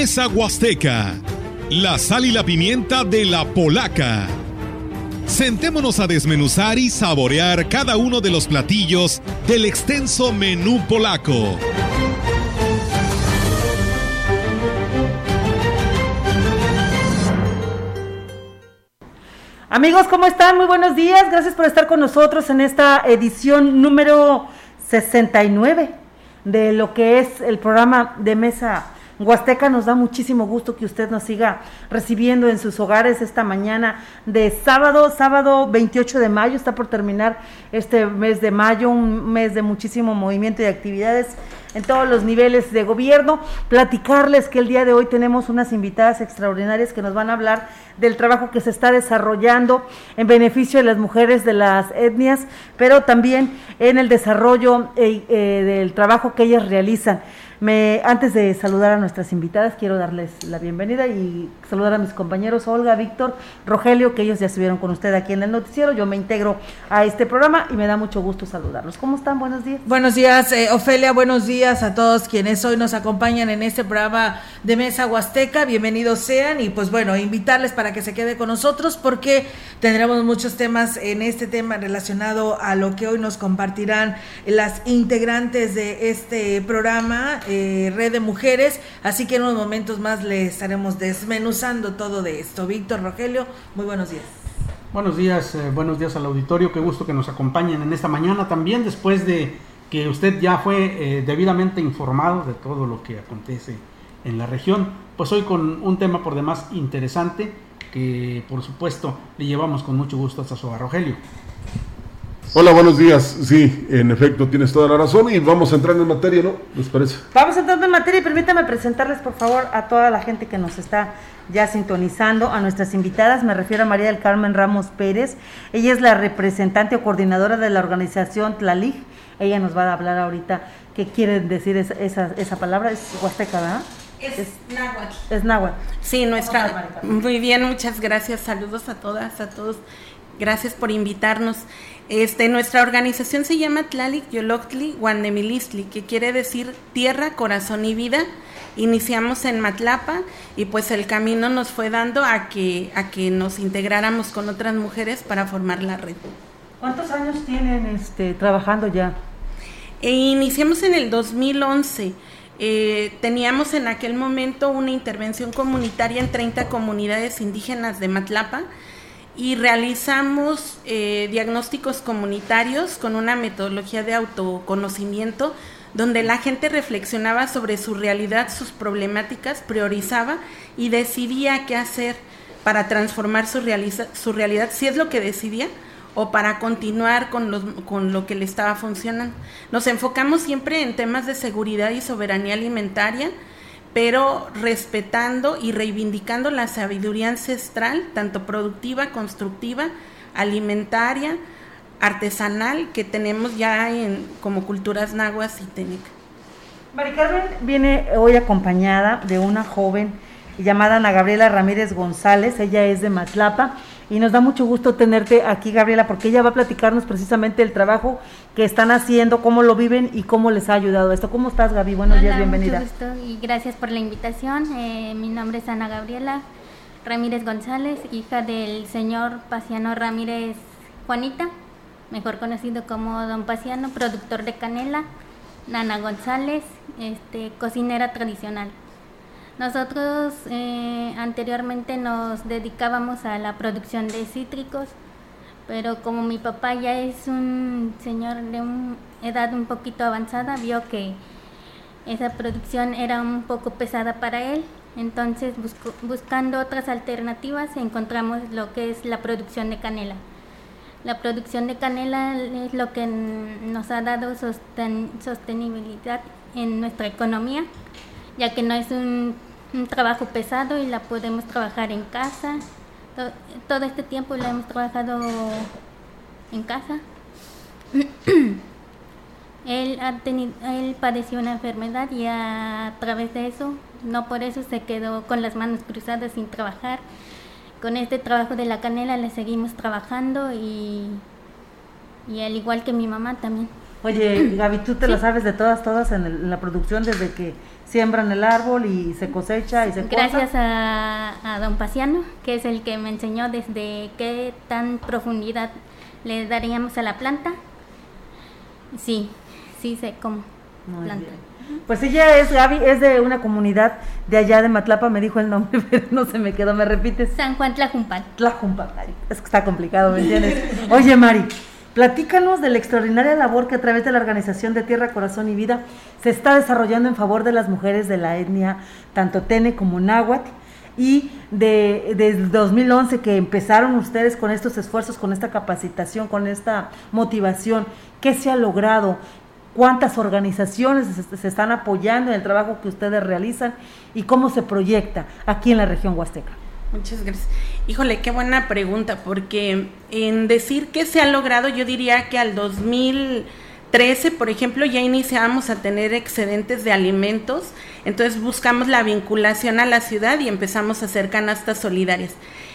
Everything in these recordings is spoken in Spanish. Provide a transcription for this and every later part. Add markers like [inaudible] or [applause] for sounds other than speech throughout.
Mesa Huasteca. La sal y la pimienta de la polaca. Sentémonos a desmenuzar y saborear cada uno de los platillos del extenso menú polaco. Amigos, ¿cómo están? Muy buenos días. Gracias por estar con nosotros en esta edición número 69 de lo que es el programa de mesa Huasteca. Nos da muchísimo gusto que usted nos siga recibiendo en sus hogares esta mañana de sábado, sábado 28 de mayo. Está por terminar este mes de mayo, un mes de muchísimo movimiento y actividades en todos los niveles de gobierno. Platicarles que el día de hoy tenemos unas invitadas extraordinarias que nos van a hablar del trabajo que se está desarrollando en beneficio de las mujeres de las etnias, pero también en el desarrollo eh, eh, del trabajo que ellas realizan. Me, antes de saludar a nuestras invitadas, quiero darles la bienvenida y saludar a mis compañeros Olga, Víctor, Rogelio, que ellos ya estuvieron con usted aquí en el noticiero. Yo me integro a este programa y me da mucho gusto saludarlos. ¿Cómo están? Buenos días. Buenos días, eh, Ofelia. Buenos días a todos quienes hoy nos acompañan en este programa de Mesa Huasteca. Bienvenidos sean y pues bueno, invitarles para que se quede con nosotros porque tendremos muchos temas en este tema relacionado a lo que hoy nos compartirán las integrantes de este programa eh, Red de Mujeres, así que en unos momentos más le estaremos desmenuzando todo de esto. Víctor Rogelio, muy buenos días. Buenos días, eh, buenos días al auditorio, qué gusto que nos acompañen en esta mañana también después de que usted ya fue eh, debidamente informado de todo lo que acontece en la región, pues hoy con un tema por demás interesante que por supuesto le llevamos con mucho gusto hasta su Rogelio. Hola, buenos días. Sí, en efecto, tienes toda la razón y vamos a entrar en materia, ¿no? ¿Les parece? Vamos entrando en materia y permítame presentarles, por favor, a toda la gente que nos está ya sintonizando, a nuestras invitadas. Me refiero a María del Carmen Ramos Pérez. Ella es la representante o coordinadora de la organización Tlalig. Ella nos va a hablar ahorita qué quiere decir esa, esa, esa palabra. Es huasteca, ¿verdad? Es, es náhuatl. Es náhuatl. Sí, nuestra. Muy bien, muchas gracias. Saludos a todas, a todos. Gracias por invitarnos. Este, nuestra organización se llama Tlalik Yoloctli Guandemilistli, que quiere decir tierra, corazón y vida. Iniciamos en Matlapa y pues el camino nos fue dando a que, a que nos integráramos con otras mujeres para formar la red. ¿Cuántos años tienen este, trabajando ya? E iniciamos en el 2011. Eh, teníamos en aquel momento una intervención comunitaria en 30 comunidades indígenas de Matlapa y realizamos eh, diagnósticos comunitarios con una metodología de autoconocimiento donde la gente reflexionaba sobre su realidad, sus problemáticas, priorizaba y decidía qué hacer para transformar su, su realidad, si es lo que decidía, o para continuar con, los, con lo que le estaba funcionando. Nos enfocamos siempre en temas de seguridad y soberanía alimentaria, pero respetando y reivindicando la sabiduría ancestral, tanto productiva, constructiva, alimentaria, artesanal, que tenemos ya en, como culturas nahuas y técnicas. Mari Carmen viene hoy acompañada de una joven llamada Ana Gabriela Ramírez González, ella es de Matlapa y nos da mucho gusto tenerte aquí, Gabriela, porque ella va a platicarnos precisamente el trabajo que están haciendo, cómo lo viven y cómo les ha ayudado esto. ¿Cómo estás, Gaby? Buenos días, bienvenida. Mucho gusto y gracias por la invitación. Eh, mi nombre es Ana Gabriela Ramírez González, hija del señor Paciano Ramírez Juanita, mejor conocido como Don Paciano, productor de canela. Nana González, este, cocinera tradicional. Nosotros eh, anteriormente nos dedicábamos a la producción de cítricos, pero como mi papá ya es un señor de una edad un poquito avanzada, vio que esa producción era un poco pesada para él, entonces buscando otras alternativas encontramos lo que es la producción de canela. La producción de canela es lo que nos ha dado sostenibilidad en nuestra economía, ya que no es un un trabajo pesado y la podemos trabajar en casa. Todo, este tiempo la hemos trabajado en casa. [clears throat] él, ha tenido, él padeció una enfermedad y a, través de eso, no por eso se quedó con las manos cruzadas sin trabajar. Con este trabajo de la canela le seguimos trabajando y, y al igual que mi mamá también. Oye, [clears throat] Gaby, tú te la sabes de todas, todas en, la producción desde que siembran el árbol y se cosecha y se Gracias a, a, don Paciano, que es el que me enseñó desde qué tan profundidad le daríamos a la planta. Sí, sí sé cómo planta. Pues ella es, Gaby, es de una comunidad de allá de Matlapa, me dijo el nombre, [laughs] pero no se me quedó, ¿me repites? San Juan Tlajumpal. Tlajumpal, es que está complicado, ¿me entiendes? Oye, Mari, Platícanos de la extraordinaria labor que a través de la Organización de Tierra, Corazón y Vida se está desarrollando en favor de las mujeres de la etnia tanto Tene como Náhuatl y de, desde 2011 que empezaron ustedes con estos esfuerzos, con esta capacitación, con esta motivación, ¿qué se ha logrado? ¿Cuántas organizaciones se están apoyando en el trabajo que ustedes realizan y cómo se proyecta aquí en la región Huasteca? Muchas gracias. Híjole, qué buena pregunta, porque en decir que se ha logrado, yo diría que al 2013, por ejemplo, ya iniciamos a tener excedentes de alimentos, entonces buscamos la vinculación a la ciudad y empezamos a hacer canastas solidarias.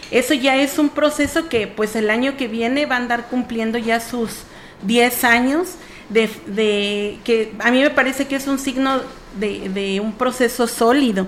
Eso ya es un proceso que pues el año que viene va a andar cumpliendo ya sus 10 años de, de que a mí me parece que es un signo de un proceso sólido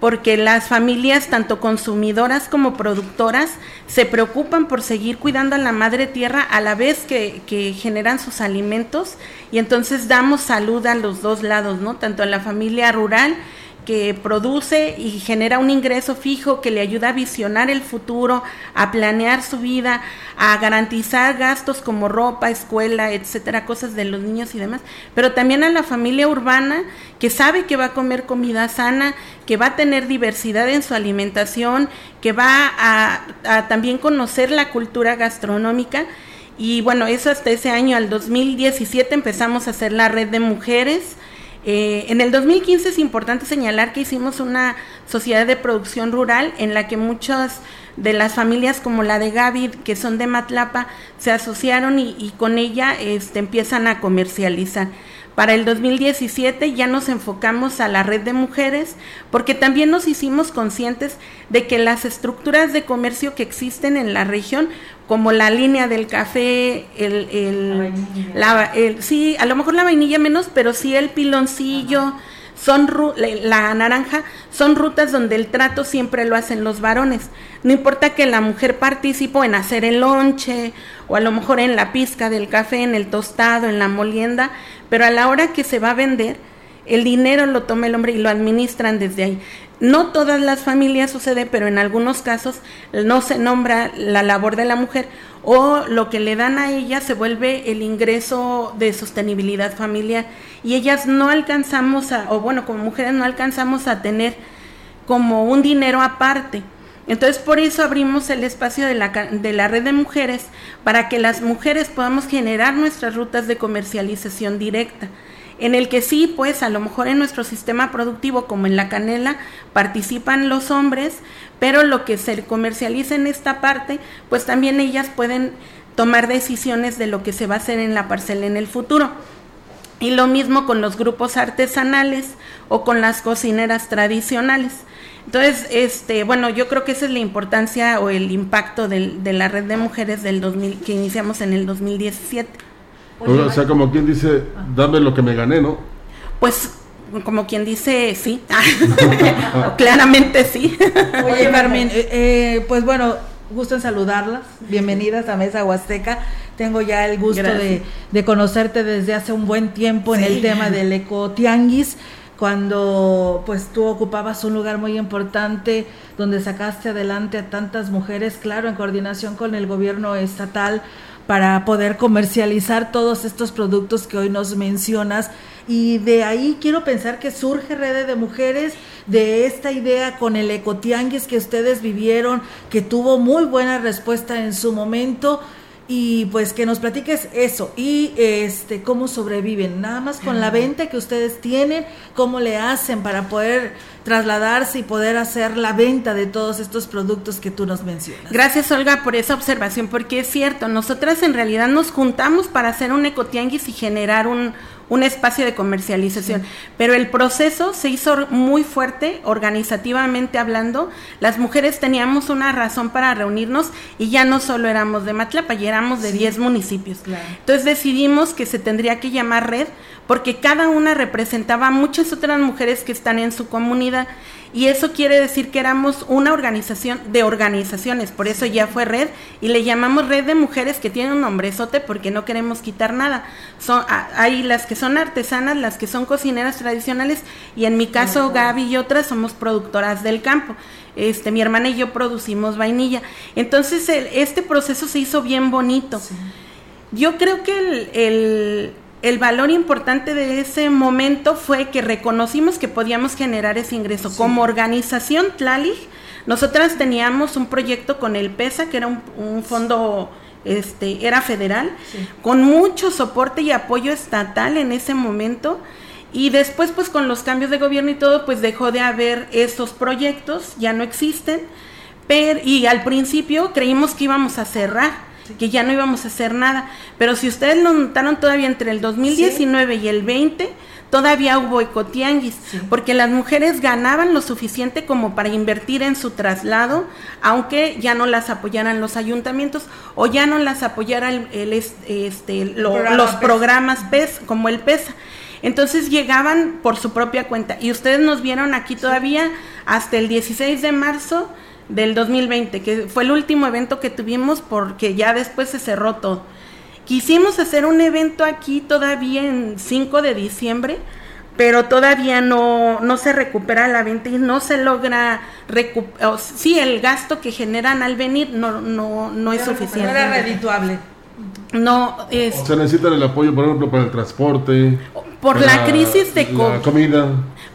porque las familias, tanto consumidoras como productoras, se preocupan por seguir cuidando a la madre tierra a la vez que, que, generan sus alimentos y entonces damos salud a los dos lados, ¿no? Tanto a la familia rural que produce y genera un ingreso fijo que le ayuda a visionar el futuro, a planear su vida, a garantizar gastos como ropa, escuela, etcétera, cosas de los niños y demás, pero también a la familia urbana que sabe que va a comer comida sana, que va a tener diversidad en su alimentación, que va a, también conocer la cultura gastronómica. Y bueno, eso hasta ese año, al 2017, empezamos a hacer la red de mujeres eh, en el 2015 es importante señalar que hicimos una sociedad de producción rural en la que muchas de las familias como la de Gaby, que son de Matlapa, se asociaron y, con ella este, empiezan a comercializar. Para el 2017 ya nos enfocamos a la red de mujeres porque también nos hicimos conscientes de que las estructuras de comercio que existen en la región como la línea del café, el, el, la, el, sí, a lo mejor la vainilla menos, pero sí el piloncillo, son la, naranja, son rutas donde el trato siempre lo hacen los varones. No importa que la mujer participe en hacer el lonche o a lo mejor en la pizca del café, en el tostado, en la molienda, pero a la hora que se va a vender, el dinero lo toma el hombre y lo administran desde ahí. No todas las familias sucede, pero en algunos casos no se nombra la labor de la mujer o lo que le dan a ella se vuelve el ingreso de sostenibilidad familiar y ellas no alcanzamos a, o bueno, como mujeres no alcanzamos a tener como un dinero aparte. Entonces por eso abrimos el espacio de la, de la red de mujeres para que las mujeres podamos generar nuestras rutas de comercialización directa en el que sí, pues a lo mejor en nuestro sistema productivo, como en la canela, participan los hombres, pero lo que se comercializa en esta parte, pues también ellas pueden tomar decisiones de lo que se va a hacer en la parcela en el futuro. Y lo mismo con los grupos artesanales o con las cocineras tradicionales. Entonces, este, bueno, yo creo que esa es la importancia o el impacto de la red de mujeres del 2000, que iniciamos en el 2017 o sea, como quien dice, dame lo que me gané, ¿no? Pues como quien dice sí, [laughs] claramente sí. Oye, Carmen, eh, eh, pues bueno, gusto en saludarlas, bienvenidas a Mesa Huasteca. Tengo ya el gusto de, conocerte desde hace un buen tiempo en el tema del ecotianguis, cuando pues tú ocupabas un lugar muy importante donde sacaste adelante a tantas mujeres, claro, en coordinación con el gobierno estatal para poder comercializar todos estos productos que hoy nos mencionas. Y de ahí quiero pensar que surge Red de Mujeres de esta idea con el ecotianguis que ustedes vivieron, que tuvo muy buena respuesta en su momento y pues que nos platiques eso y este cómo sobreviven, nada más con la venta que ustedes tienen, cómo le hacen para poder trasladarse y poder hacer la venta de todos estos productos que tú nos mencionas. Gracias Olga por esa observación, porque es cierto, nosotras en realidad nos juntamos para hacer un ecotianguis y generar un, un espacio de comercialización. Pero el proceso se hizo muy fuerte, organizativamente hablando. Las mujeres teníamos una razón para reunirnos y ya no solo éramos de Matlapa, ya éramos de 10 municipios. Entonces decidimos que se tendría que llamar red porque cada una representaba a muchas otras mujeres que están en su comunidad y eso quiere decir que éramos una organización de organizaciones, por eso ya fue red y le llamamos red de mujeres que tienen un nombrezote porque no queremos quitar nada. Son hay las que son artesanas, las que son cocineras tradicionales y en mi caso Gaby y otras somos productoras del campo. Este, mi hermana y yo producimos vainilla. Entonces este proceso se hizo bien bonito. Yo creo que el el valor importante de ese momento fue que reconocimos que podíamos generar ese ingreso. Como organización Tlalig, nosotras teníamos un proyecto con el PESA, que era un, fondo, este, era federal, con mucho soporte y apoyo estatal en ese momento. Y después, pues con los cambios de gobierno y todo, pues dejó de haber esos proyectos, ya no existen. Pero, y al principio creímos que íbamos a cerrar que ya no íbamos a hacer nada. Pero si ustedes lo notaron todavía entre el 2019 y el 20, todavía hubo ecotianguis, porque las mujeres ganaban lo suficiente como para invertir en su traslado, aunque ya no las apoyaran los ayuntamientos o ya no las apoyaran el, este, los programas PES, como el PESA. Entonces llegaban por su propia cuenta. Y ustedes nos vieron aquí todavía hasta el 16 de marzo del 2020, que fue el último evento que tuvimos porque ya después se cerró todo. Quisimos hacer un evento aquí todavía en 5 de diciembre, pero todavía no, no se recupera la venta y no se logra recuperar. Sí, el gasto que generan al venir no, no, no es suficiente. No era redituable. No es. Se necesita el apoyo, por ejemplo, para el transporte. Por la crisis de la comida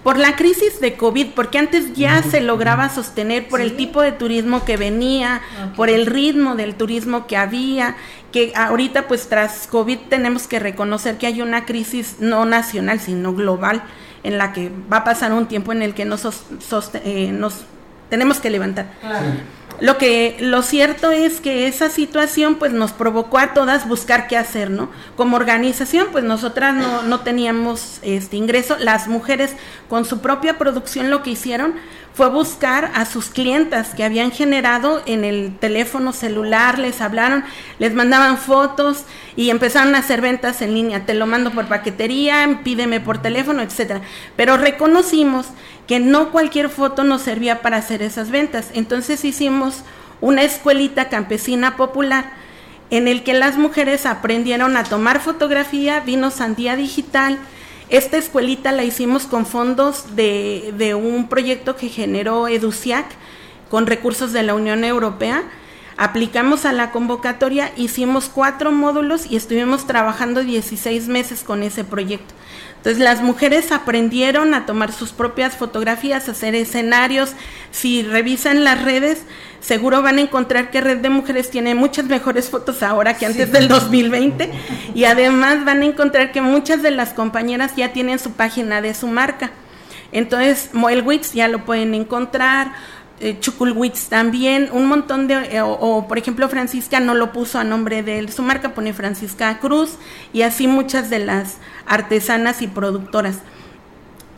por la crisis de COVID, porque antes ya se lograba sostener por el tipo de turismo que venía, por el ritmo del turismo que había, que ahorita pues tras COVID tenemos que reconocer que hay una crisis no nacional, sino global, en la que va a pasar un tiempo en el que nos, eh, nos tenemos que levantar. Lo que lo cierto es que esa situación pues nos provocó a todas buscar qué hacer, ¿no? Como organización pues nosotras no, no teníamos este ingreso, las mujeres con su propia producción lo que hicieron fue buscar a sus clientas que habían generado en el teléfono celular, les hablaron, les mandaban fotos y empezaron a hacer ventas en línea, te lo mando por paquetería, pídeme por teléfono, etcétera. Pero reconocimos que no cualquier foto nos servía para hacer esas ventas. Entonces hicimos una escuelita campesina popular en el que las mujeres aprendieron a tomar fotografía, vino Sandía Digital, esta escuelita la hicimos con fondos de, de un proyecto que generó EDUCIAC con recursos de la Unión Europea. Aplicamos a la convocatoria, hicimos cuatro módulos y estuvimos trabajando 16 meses con ese proyecto. Entonces las mujeres aprendieron a tomar sus propias fotografías, a hacer escenarios. Si revisan las redes, seguro van a encontrar que Red de Mujeres tiene muchas mejores fotos ahora que antes del 2020 y además van a encontrar que muchas de las compañeras ya tienen su página de su marca. Entonces, Moelwitz ya lo pueden encontrar, eh, también, un montón de, eh, o, por ejemplo Francisca no lo puso a nombre de él, su marca pone Francisca Cruz y así muchas de las artesanas y productoras.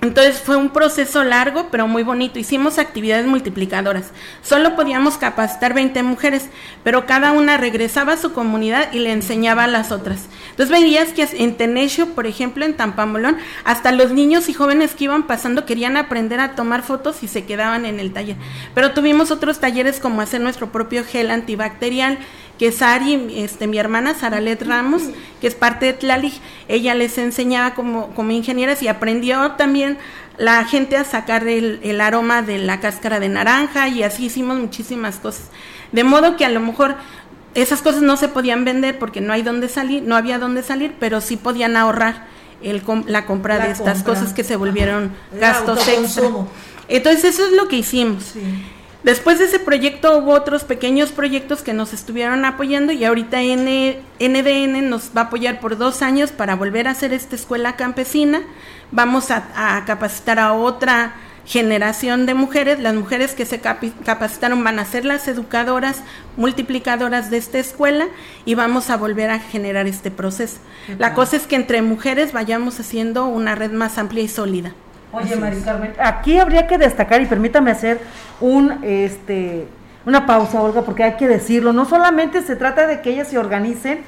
Entonces fue un proceso largo, pero muy bonito. Hicimos actividades multiplicadoras. Solo podíamos capacitar 20 mujeres, pero cada una regresaba a su comunidad y le enseñaba a las otras. Entonces veías que en Tenesio, por ejemplo, en Tampamolón, hasta los niños y jóvenes que iban pasando querían aprender a tomar fotos y se quedaban en el taller. Pero tuvimos otros talleres como hacer nuestro propio gel antibacterial, que Sari, este, mi hermana Saralet Ramos, que es parte de Tlali, ella les enseñaba como, como ingenieras y aprendió también la gente a sacar el, el, aroma de la cáscara de naranja y así hicimos muchísimas cosas. De modo que a lo mejor esas cosas no se podían vender porque no hay dónde salir, no había dónde salir, pero sí podían ahorrar el, la compra de estas cosas que se volvieron gastos extra. Entonces eso es lo que hicimos. Sí. Después de ese proyecto hubo otros pequeños proyectos que nos estuvieron apoyando y ahorita NDN nos va a apoyar por dos años para volver a hacer esta escuela campesina. Vamos a, capacitar a otra generación de mujeres. Las mujeres que se capacitaron van a ser las educadoras, multiplicadoras de esta escuela y vamos a volver a generar este proceso. La cosa es que entre mujeres vayamos haciendo una red más amplia y sólida. Oye, Mari Carmen, aquí habría que destacar, y permítame hacer un, este, una pausa, Olga, porque hay que decirlo. No solamente se trata de que ellas se organicen,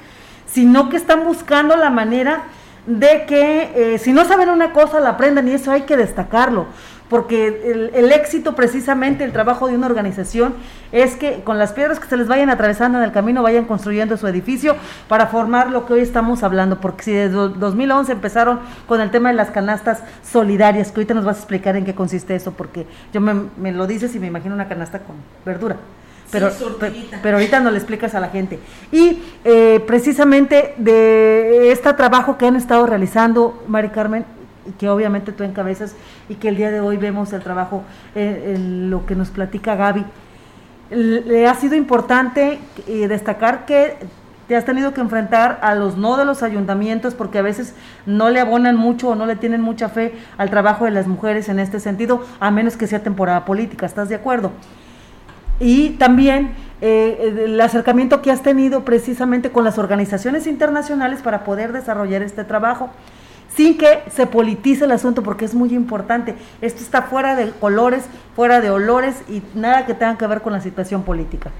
sino que están buscando la manera de que eh, si no saben una cosa la aprendan y eso hay que destacarlo porque el, éxito precisamente, el trabajo de una organización es que con las piedras que se les vayan atravesando en el camino vayan construyendo su edificio para formar lo que hoy estamos hablando, porque si desde 2011 empezaron con el tema de las canastas solidarias, que ahorita nos vas a explicar en qué consiste eso, porque yo me, lo dices y me imagino una canasta con verdura. Pero, pero, ahorita no le explicas a la gente. Y eh, precisamente de este trabajo que han estado realizando, Mari Carmen, que obviamente tú encabezas y que el día de hoy vemos el trabajo, eh, en lo que nos platica Gaby. Le ha sido importante eh, destacar que te has tenido que enfrentar a los no de los ayuntamientos porque a veces no le abonan mucho o no le tienen mucha fe al trabajo de las mujeres en este sentido, a menos que sea temporada política, ¿estás de acuerdo? Y también eh, el acercamiento que has tenido precisamente con las organizaciones internacionales para poder desarrollar este trabajo sin que se politice el asunto, porque es muy importante. Esto está fuera de colores, fuera de olores y nada que tenga que ver con la situación política.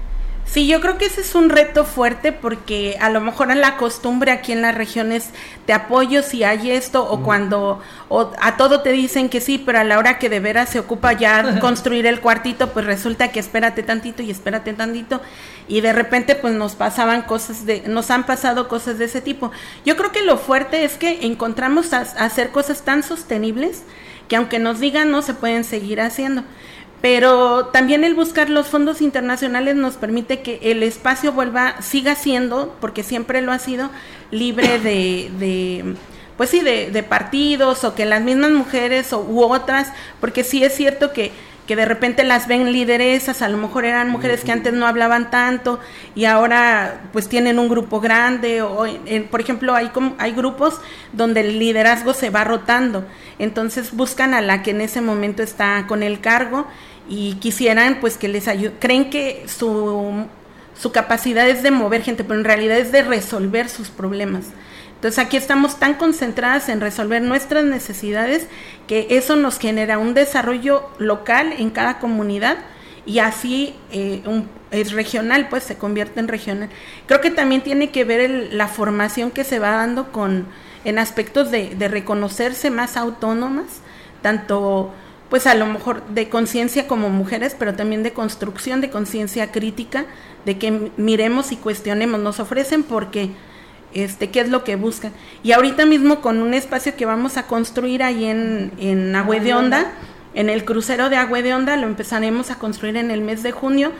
Sí, yo creo que ese es un reto fuerte porque a lo mejor en la costumbre aquí en las regiones te apoyo si hay esto o cuando o a todo te dicen que sí, pero a la hora que de veras se ocupa ya [laughs] construir el cuartito, pues resulta que espérate tantito y espérate tantito. Y de repente pues nos pasaban cosas de nos han pasado cosas de ese tipo. Yo creo que lo fuerte es que encontramos hacer cosas tan sostenibles que aunque nos digan no se pueden seguir haciendo pero también el buscar los fondos internacionales nos permite que el espacio vuelva, siga siendo, porque siempre lo ha sido, libre de, de pues sí, de, de, partidos o que las mismas mujeres o, u otras, porque sí es cierto que, que de repente las ven lideresas, a lo mejor eran mujeres que antes no hablaban tanto y ahora pues tienen un grupo grande o por ejemplo hay hay grupos donde el liderazgo se va rotando, entonces buscan a la que en ese momento está con el cargo y quisieran pues que les ayude, creen que su, su capacidad es de mover gente, pero en realidad es de resolver sus problemas. Entonces aquí estamos tan concentradas en resolver nuestras necesidades que eso nos genera un desarrollo local en cada comunidad y así eh, es regional, pues se convierte en regional. Creo que también tiene que ver la formación que se va dando con en aspectos de, de reconocerse más autónomas, tanto pues a lo mejor de conciencia como mujeres, pero también de construcción, de conciencia crítica, de que miremos y cuestionemos, nos ofrecen porque este, qué es lo que buscan. Y ahorita mismo con un espacio que vamos a construir ahí en, en Agüe de Onda, en el crucero de Agüe de Onda, lo empezaremos a construir en el mes de junio.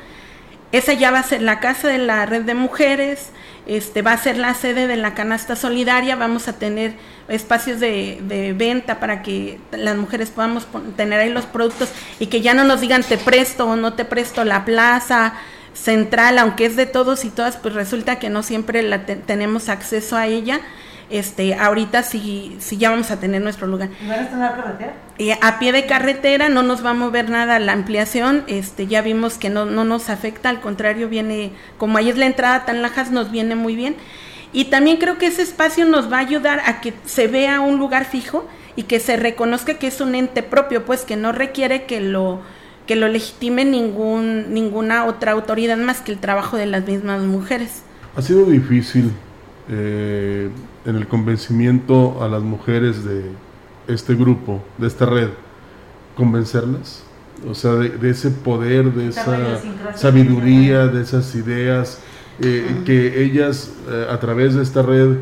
Esa ya va a ser la casa de la red de mujeres, este, va a ser la sede de la canasta solidaria, vamos a tener espacios de, venta para que las mujeres podamos tener ahí los productos y que ya no nos digan te presto o no te presto la plaza central, aunque es de todos y todas, pues resulta que no siempre la tenemos acceso a ella este, ahorita sí, sí ya vamos a tener nuestro lugar. ¿Y van a estar carretera? a pie de carretera, no nos va a mover nada la ampliación, este, ya vimos que no, no nos afecta, al contrario, viene, como ahí es la entrada tan lajas, nos viene muy bien. Y también creo que ese espacio nos va a ayudar a que se vea un lugar fijo y que se reconozca que es un ente propio, pues que no requiere que lo que lo legitime ningún ninguna otra autoridad más que el trabajo de las mismas mujeres. Ha sido difícil eh, en el convencimiento a las mujeres de este grupo, de esta red, convencerlas? O sea, de, ese poder, de esa sabiduría, de esas ideas, eh, que ellas eh, a través de esta red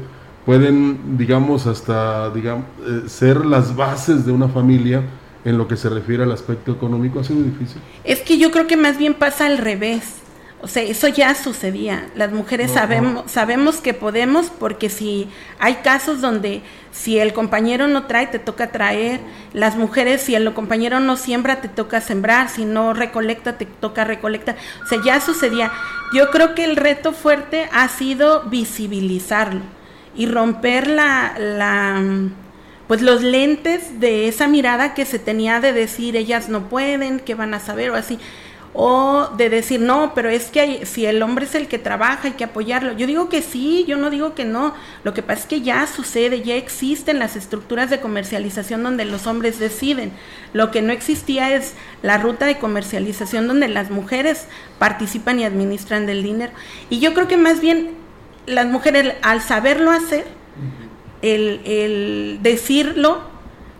pueden, digamos, hasta digamos, eh, ser las bases de una familia en lo que se refiere al aspecto económico. ¿Ha sido difícil? Es que yo creo que más bien pasa al revés o sea, eso ya sucedía. Las mujeres sabemos, sabemos que podemos porque si hay casos donde si el compañero no trae, te toca traer. Las mujeres, si el compañero no siembra, te toca sembrar. Si no recolecta, te toca recolectar. O sea, ya sucedía. Yo creo que el reto fuerte ha sido visibilizarlo y romper la, la pues los lentes de esa mirada que se tenía de decir ellas no pueden, que van a saber o así o de decir, no, pero es que si el hombre es el que trabaja, hay que apoyarlo. Yo digo que sí, yo no digo que no. Lo que pasa es que ya sucede, ya existen las estructuras de comercialización donde los hombres deciden. Lo que no existía es la ruta de comercialización donde las mujeres participan y administran del dinero. Y yo creo que más bien las mujeres al saberlo hacer, el, el decirlo,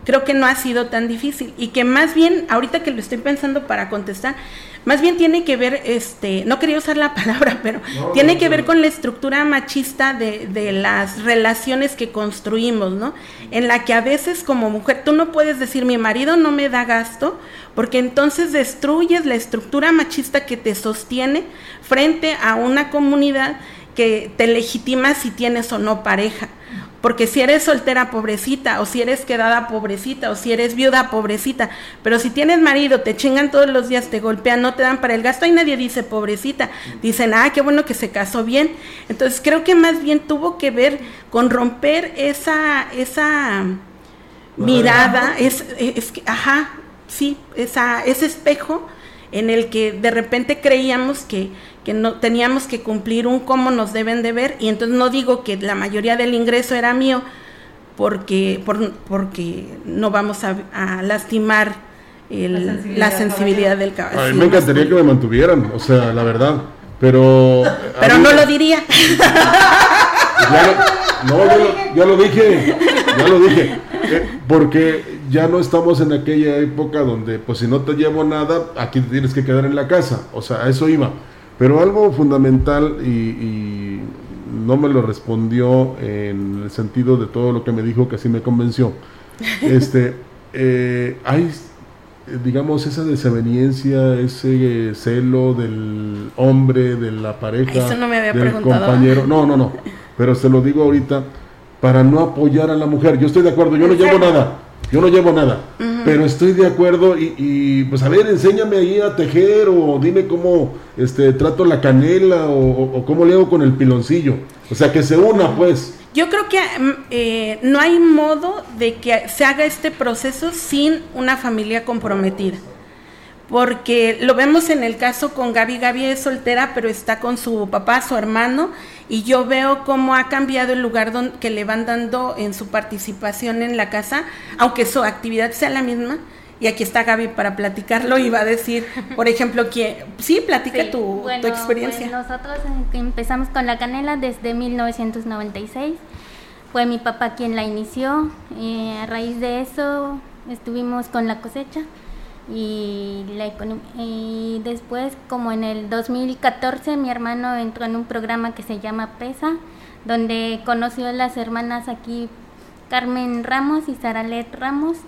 creo que no ha sido tan difícil. Y que más bien, ahorita que lo estoy pensando para contestar, más bien tiene que ver, este, no quería usar la [laughs] palabra, pero tiene que ver con la estructura machista de, de, las relaciones que construimos, ¿no? En la que a veces como mujer tú no puedes decir mi marido no me da gasto, porque entonces destruyes la estructura machista que te sostiene frente a una comunidad que te legitima si tienes o no pareja. Porque si eres soltera, pobrecita, o si eres quedada, pobrecita, o si eres viuda, pobrecita. Pero si tienes marido, te chingan todos los días, te golpean, no te dan para el gasto, y nadie dice pobrecita. Dicen, ah, qué bueno que se casó bien. Entonces creo que más bien tuvo que ver con romper esa, esa mirada, es, es, ajá, sí, esa, ese espejo en el que de repente creíamos que que no teníamos que cumplir un cómo nos deben de ver y entonces no digo que la mayoría del ingreso era mío porque por, porque no vamos a, a lastimar el, la sensibilidad, la sensibilidad del caballero. A mí me encantaría que me mantuvieran, o sea, la verdad, pero... Pero no lo diría. Ya lo, no, ya lo, ya lo, dije, ya lo dije, eh, porque ya no estamos en aquella época donde, pues si no te llevo nada, aquí te tienes que quedar en la casa, o sea, a eso iba. Pero algo fundamental y, y, no me lo respondió en el sentido de todo lo que me dijo que así me convenció. [laughs] Este, eh, hay, digamos, esa desaveniencia, ese celo del hombre, de la pareja, Eso no me había del preguntado. compañero. No, no, no. Pero se lo digo ahorita para no apoyar a la mujer. Yo estoy de acuerdo, yo no llevo nada. Yo no llevo nada. Pero estoy de acuerdo y, y, pues a ver, enséñame ahí a tejer o dime cómo este, trato la canela o, cómo le hago con el piloncillo. O sea, que se una pues. Yo creo que eh, no hay modo de que se haga este proceso sin una familia comprometida. Porque lo vemos en el caso con Gaby. Gaby es soltera, pero está con su papá, su hermano, y yo veo cómo ha cambiado el lugar donde, que le van dando en su participación en la casa, aunque su actividad sea la misma. Y aquí está Gaby para platicarlo y va a decir, por ejemplo, que sí, platica Sí, tu, bueno, tu experiencia. pues nosotros eh, empezamos con la canela desde 1996. Fue mi papá quien la inició. eh, a raíz de eso estuvimos con la cosecha y, la y después, como en el 2014, mi hermano entró en un programa que se llama PESA, donde conoció a las hermanas aquí Carmen Ramos y Saralet Ramos.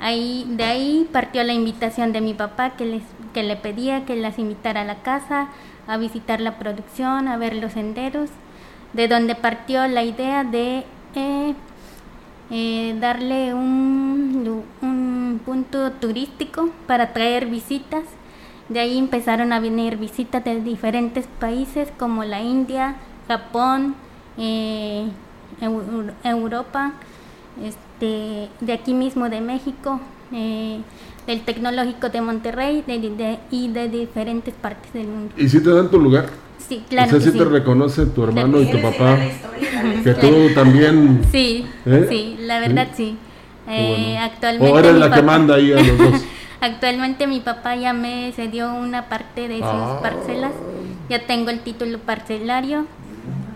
Ahí, de ahí partió la invitación de mi papá que, les, que le pedía que las invitara a la casa, a visitar la producción, a ver los senderos, de donde partió la idea de eh, eh, darle un, un punto turístico para traer visitas. De ahí empezaron a venir visitas de diferentes países como la India, Japón, eh, Eu- Europa, este, de aquí mismo de México, eh, del Tecnológico de Monterrey de- de- y de diferentes partes del mundo. ¿Y si te dan tu lugar? Sí, claro. o sea, que si sí. te reconoce tu hermano y tu ¿Quieres papá, que Claro. tú también... Sí, ¿Eh? sí, la verdad sí. Eh, Bueno. Actualmente O eres la que papá- manda ahí a los dos. [laughs] Actualmente mi papá ya me cedió una parte de sus Ah. parcelas. Ya tengo el título parcelario.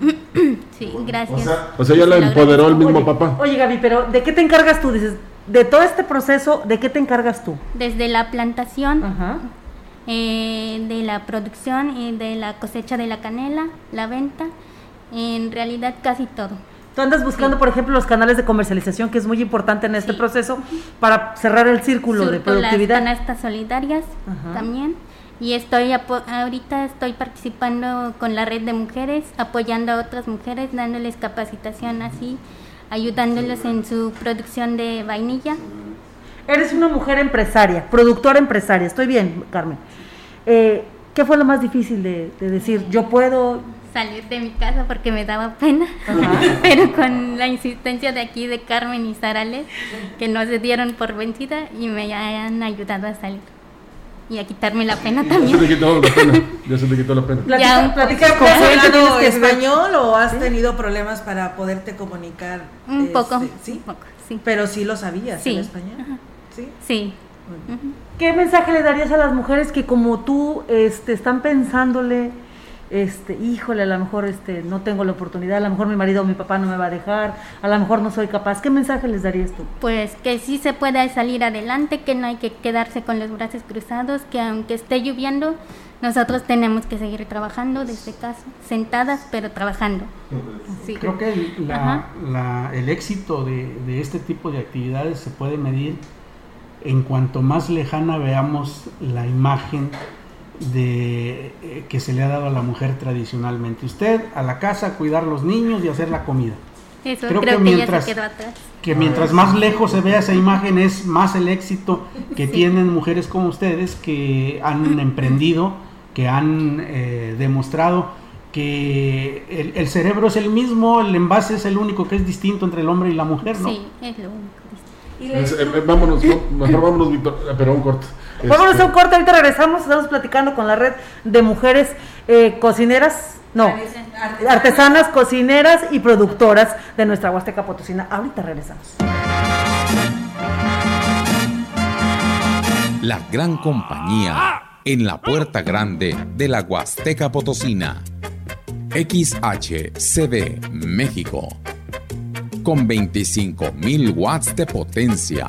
[coughs] sí, gracias. O sea, ya la Se lo empoderó el mismo Oye, papá. Oye, Gaby, pero ¿de qué te encargas tú? Dices, de todo este proceso, ¿de qué te encargas tú? Desde la plantación, Ajá. eh, de la producción y de la cosecha de la canela, la venta, en realidad casi todo. Tú andas buscando, por ejemplo, los canales de comercialización, que es muy importante en este Sí. proceso, para cerrar el círculo de Surto las productividad. canastas solidarias Ajá. también. Y estoy ahorita estoy participando con la red de mujeres, apoyando a otras mujeres, dándoles capacitación así, ayudándoles en su producción de vainilla. Eres una mujer empresaria, productora empresaria. Estoy bien, Carmen. Eh, ¿Qué fue lo más difícil de, de decir, yo puedo? salir de mi casa porque me daba pena, [laughs] pero con la insistencia de aquí de Carmen y Sarales, que no se dieron por vencida y me han ayudado a salir. Y a quitarme la pena [laughs] Ya se también. le quitó la pena. Ya se le quitó la pena. Platica, Ya, platica con ¿Has él, tienes hablado que- español o has tenido problemas para poderte comunicar? Un este, poco, Sí, un poco, sí. pero sí lo sabías Sí. el español. Sí. Sí. ¿Qué mensaje le darías a las mujeres que como tú este, están pensándole, este, híjole, a lo mejor este, no tengo la oportunidad, a lo mejor mi marido o mi papá no me va a dejar, a lo mejor no soy capaz? ¿Qué mensaje les darías tú? Pues que sí se puede salir adelante, que no hay que quedarse con los brazos cruzados, que aunque esté lloviendo, nosotros tenemos que seguir trabajando desde casa, sentadas pero trabajando. Sí. Creo que el, la- Ajá. la- el éxito de, de este tipo de actividades se puede medir en cuanto más lejana veamos la imagen de eh, que se le ha dado a la mujer tradicionalmente. Usted a la casa cuidar los niños y hacer la comida. Eso creo creo, que que, ya mientras- se quedó atrás. Que mientras más lejos se vea esa imagen es más el éxito que [laughs] Sí. tienen mujeres como ustedes que han [laughs] emprendido, que han eh, demostrado que el, el cerebro es el mismo, el envase es el único que es distinto entre el hombre y la mujer, ¿no? Sí, es lo único. Es- eh, eh, vámonos, no, [laughs] mejor vámonos, Víctor. Pero un corte. Vámonos Este, a un corte, ahorita regresamos, estamos platicando con la red de mujeres eh, cocineras, no, artesanas, cocineras y productoras de nuestra Huasteca Potosina. Ahorita regresamos. La gran compañía en la puerta grande de la Huasteca Potosina. XHCD México. Con 25.000 watts de potencia.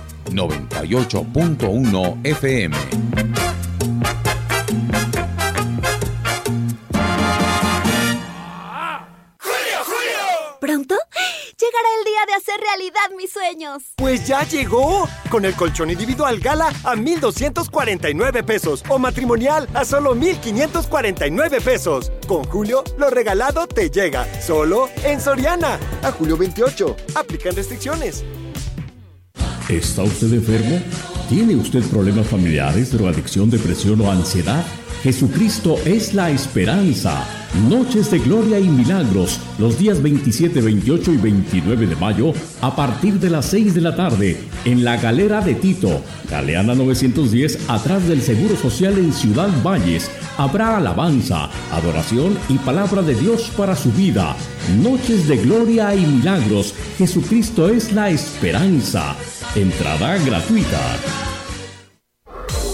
98.1 FM. ¿Pronto? Llegará el día de hacer realidad mis sueños. Pues ya llegó. Con el colchón individual Gala a 1,249 pesos o matrimonial a solo 1,549 pesos. Con Julio, lo regalado te llega. Solo en Soriana. A julio 28. Aplican restricciones. ¿Está usted enfermo? ¿Tiene usted problemas familiares, drogadicción, depresión o ansiedad? Jesucristo es la esperanza. Noches de gloria y milagros, los días 27, 28 y 29 de mayo, a partir de las 6 de la tarde, en la Galera de Tito, Galeana 910, atrás del Seguro Social en Ciudad Valles. Habrá alabanza, adoración y palabra de Dios para su vida. Noches de gloria y milagros, Jesucristo es la esperanza. Entrada gratuita.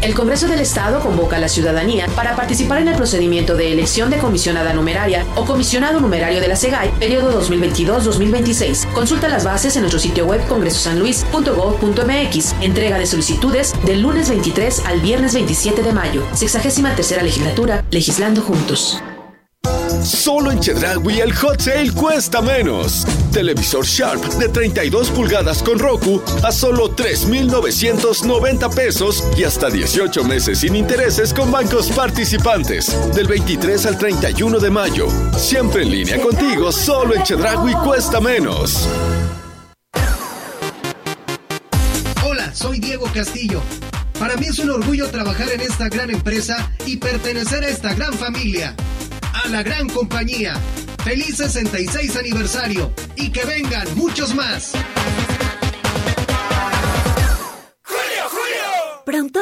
El Congreso del Estado convoca a la ciudadanía para participar en el procedimiento de elección de comisionada numeraria o comisionado numerario de la SEGAI, periodo 2022-2026. Consulta las bases en nuestro sitio web congresosanluis.gov.mx. Entrega de solicitudes del lunes 23 al viernes 27 de mayo. Sexagésima tercera legislatura, legislando juntos. Solo en Chedragui el hot sale cuesta menos. Televisor Sharp de 32 pulgadas con Roku a solo 3,990 pesos y hasta 18 meses sin intereses con bancos participantes. Del 23 al 31 de mayo. Siempre en línea contigo, solo en Chedragui cuesta menos. Hola, soy Diego Castillo. Para mí es un orgullo trabajar en esta gran empresa y pertenecer a esta gran familia. A la gran compañía. Feliz 66 aniversario y que vengan muchos más. ¿Pronto?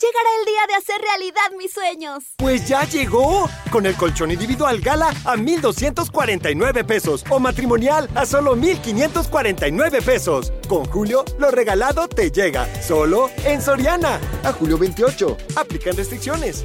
Llegará el día de hacer realidad mis sueños. Pues ya llegó. Con el colchón individual Gala a 1,249 pesos o matrimonial a solo 1,549 pesos. Con Julio, lo regalado te llega. Solo en Soriana. A julio 28. Aplican restricciones.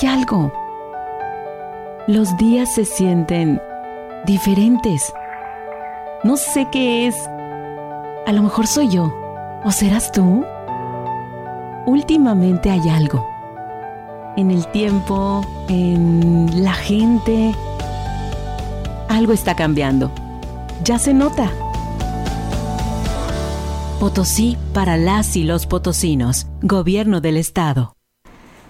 Hay algo. Los días se sienten diferentes. No sé qué es. A lo mejor soy yo. ¿O serás tú? Últimamente hay algo. En el tiempo, en la gente. Algo está cambiando. Ya se nota. Potosí para las y los potosinos. Gobierno del Estado.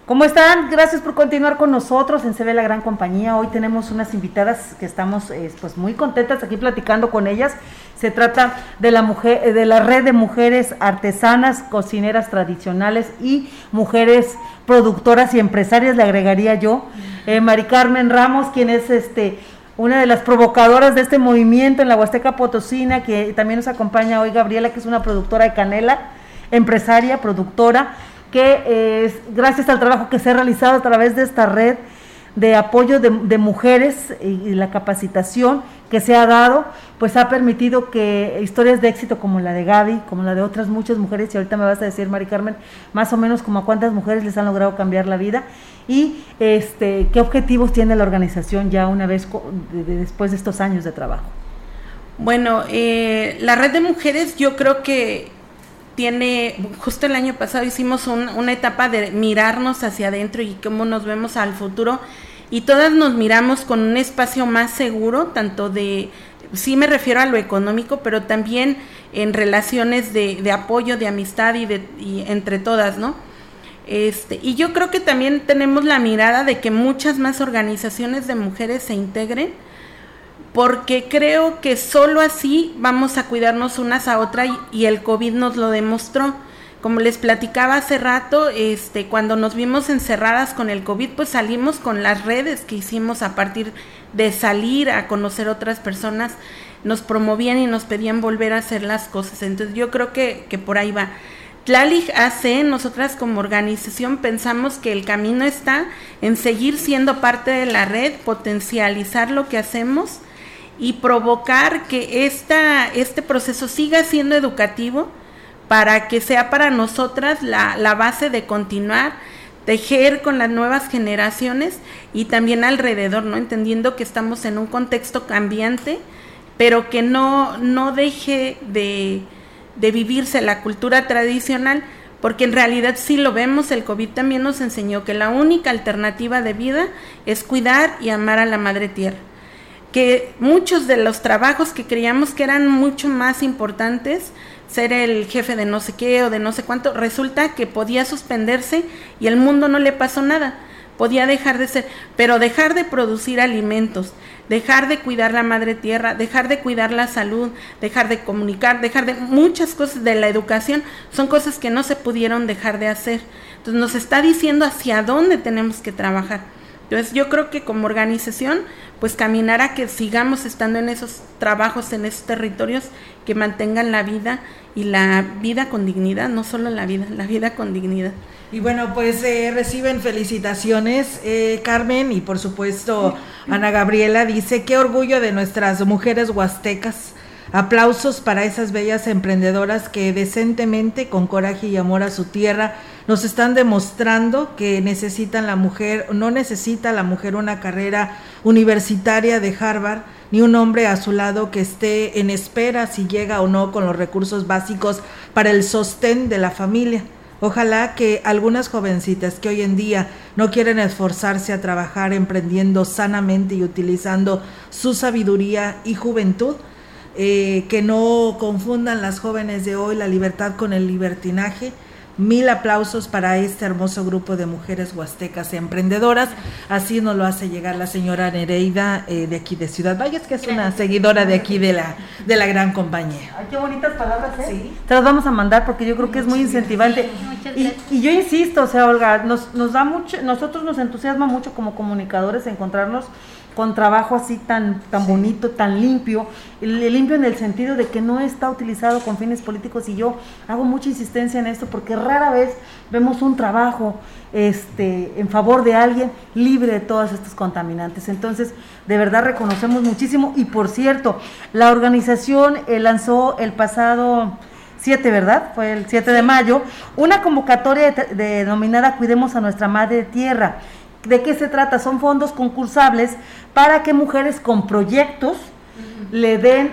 ¿Cómo están? Gracias por continuar con nosotros en Se la gran compañía. Hoy tenemos unas invitadas que estamos eh, pues muy contentas aquí platicando con ellas. Se trata de la mujer de la red de mujeres artesanas, cocineras tradicionales y mujeres productoras y empresarias, le agregaría yo. Eh, Mari Carmen Ramos, quien es este una de las provocadoras de este movimiento en la Huasteca Potosina, que también nos acompaña hoy Gabriela, que es una productora de canela, empresaria, productora que gracias al trabajo que se ha realizado a través de esta red de apoyo de, mujeres y, la capacitación que se ha dado, pues ha permitido que historias de éxito como la de Gaby, como la de otras muchas mujeres, y ahorita me vas a decir, Mari Carmen, más o menos como a cuántas mujeres les han logrado cambiar la vida y este qué objetivos tiene la organización ya una vez después de estos años de trabajo. Bueno, eh, la red de mujeres yo creo que tiene, justo el año pasado hicimos una etapa de mirarnos hacia adentro y cómo nos vemos al futuro y todas nos miramos con un espacio más seguro, tanto de, sí me refiero a lo económico, pero también en relaciones de, de apoyo, de amistad y, de, y entre todas, ¿no? Este, y yo creo que también tenemos la mirada de que muchas más organizaciones de mujeres se integren porque creo que solo así vamos a cuidarnos unas a otras y, el COVID nos lo demostró. Como les platicaba hace rato, este, cuando nos vimos encerradas con el COVID, pues salimos con las redes que hicimos a partir de salir a conocer otras personas, nos promovían y nos pedían volver a hacer las cosas. Entonces yo creo que, que por ahí va. Tlalig AC, nosotras como organización pensamos que el camino está en seguir siendo parte de la red, potencializar lo que hacemos y provocar que esta, este proceso siga siendo educativo para que sea para nosotras la, la base de continuar, tejer con las nuevas generaciones y también alrededor, ¿no? Entendiendo que estamos en un contexto cambiante, pero que no, no deje de, de vivirse la cultura tradicional, porque en realidad si lo vemos, el COVID también nos enseñó que la única alternativa de vida es cuidar y amar a la madre tierra que muchos de los trabajos que creíamos que eran mucho más importantes, ser el jefe de no sé qué o de no sé cuánto, resulta que podía suspenderse y el mundo no le pasó nada, podía dejar de ser, pero dejar de producir alimentos, dejar de cuidar la madre tierra, dejar de cuidar la salud, dejar de comunicar, dejar de muchas cosas de la educación, son cosas que no se pudieron dejar de hacer. Entonces nos está diciendo hacia dónde tenemos que trabajar. Entonces yo creo que como organización pues caminar a que sigamos estando en esos trabajos, en esos territorios que mantengan la vida y la vida con dignidad, no solo la vida, la vida con dignidad. Y bueno, pues eh, reciben felicitaciones, eh, Carmen, y por supuesto Ana Gabriela dice, qué orgullo de nuestras mujeres huastecas. Aplausos para esas bellas emprendedoras que decentemente, con coraje y amor a su tierra, nos están demostrando que necesitan la mujer, no necesita la mujer una carrera universitaria de Harvard, ni un hombre a su lado que esté en espera si llega o no con los recursos básicos para el sostén de la familia. Ojalá que algunas jovencitas que hoy en día no quieren esforzarse a trabajar emprendiendo sanamente y utilizando su sabiduría y juventud, eh, que no confundan las jóvenes de hoy la libertad con el libertinaje, Mil aplausos para este hermoso grupo de mujeres huastecas emprendedoras. Así nos lo hace llegar la señora Nereida eh, de aquí de Ciudad Valles, que es una seguidora de aquí de la, de la gran compañía. Ay, qué bonitas palabras, ¿eh? Sí. Te las vamos a mandar porque yo creo que es muy incentivante. Y, y, yo insisto, o sea, Olga, nos, nos da mucho, nosotros nos entusiasma mucho como comunicadores encontrarnos con trabajo así tan, tan bonito, tan limpio, limpio en el sentido de que no está utilizado con fines políticos y yo hago mucha insistencia en esto porque rara vez vemos un trabajo este, en favor de alguien libre de todos estos contaminantes. Entonces, de verdad reconocemos muchísimo y por cierto, la organización eh, lanzó el pasado 7, ¿verdad? Fue el 7 de mayo, una convocatoria denominada Cuidemos a nuestra Madre Tierra ¿De qué se trata? Son fondos concursables para que mujeres con proyectos le den,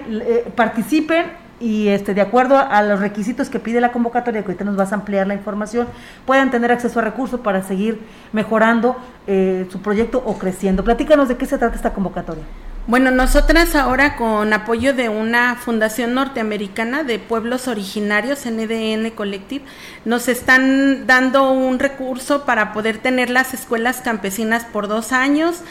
participen y este, de acuerdo a los requisitos que pide la convocatoria, que ahorita nos vas a ampliar la información, puedan tener acceso a recursos para seguir mejorando eh, su proyecto o creciendo. Platícanos de qué se trata esta convocatoria. Bueno, nosotras ahora con apoyo de una fundación norteamericana de pueblos originarios, NDN Collective, nos están dando un recurso para poder tener las escuelas campesinas por dos años,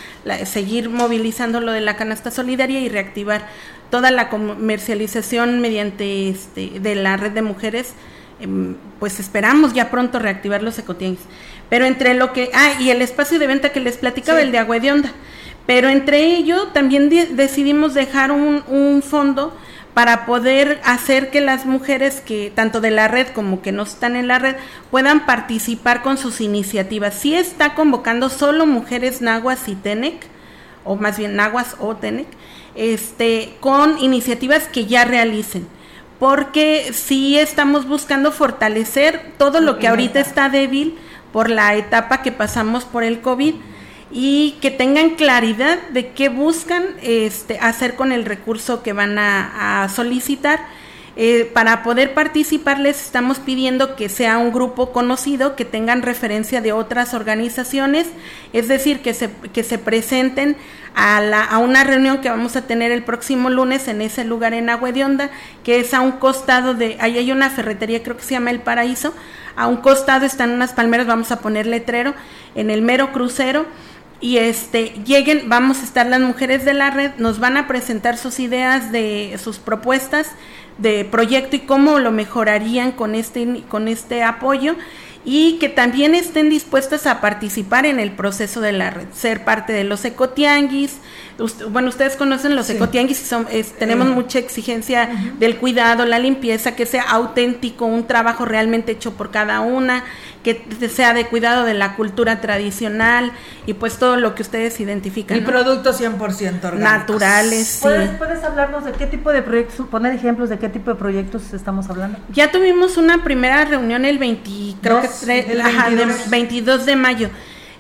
seguir movilizando lo de la canasta solidaria y reactivar toda la comercialización mediante este, de la red de mujeres. Em, pues esperamos ya pronto reactivar los ecotienguis. Pero entre lo que... Ah, y el espacio de venta que les platicaba, el de Agua de Onda pero entre ello también decidimos dejar un, fondo para poder hacer que las mujeres que tanto de la red como que no están en la red puedan participar con sus iniciativas. Sí está convocando solo mujeres nahuas y tenec, o más bien nahuas o tenec, este, con iniciativas que ya realicen. Porque sí estamos buscando fortalecer todo lo que ahorita está débil por la etapa que pasamos por el COVID y que tengan claridad de qué buscan este, hacer con el recurso que van a, solicitar. Eh, para poder participar les estamos pidiendo que sea un grupo conocido, que tengan referencia de otras organizaciones, es decir, que se, que se presenten a, la, a una reunión que vamos a tener el próximo lunes en ese lugar en Agua de Onda, que es a un costado de, ahí hay una ferretería, creo que se llama El Paraíso, a un costado están unas palmeras, vamos a poner letrero, en el mero crucero y este lleguen, vamos a estar las mujeres de la red, nos van a presentar sus ideas de sus propuestas de proyecto y cómo lo mejorarían con este con este apoyo y que también estén dispuestas a participar en el proceso de la red, ser parte de los ecotianguis. Bueno, ustedes conocen los ecotianguis y son, tenemos mucha exigencia del cuidado, la limpieza, que sea auténtico, un trabajo realmente hecho por cada una que sea de cuidado de la cultura tradicional y pues todo lo que ustedes identifican. Y productos 100% orgánicos. Naturales. ¿Puedes, ¿Puedes hablarnos de qué tipo de proyectos, poner ejemplos de qué tipo de proyectos estamos hablando? Ya tuvimos una primera reunión el 20, creo que 22 de mayo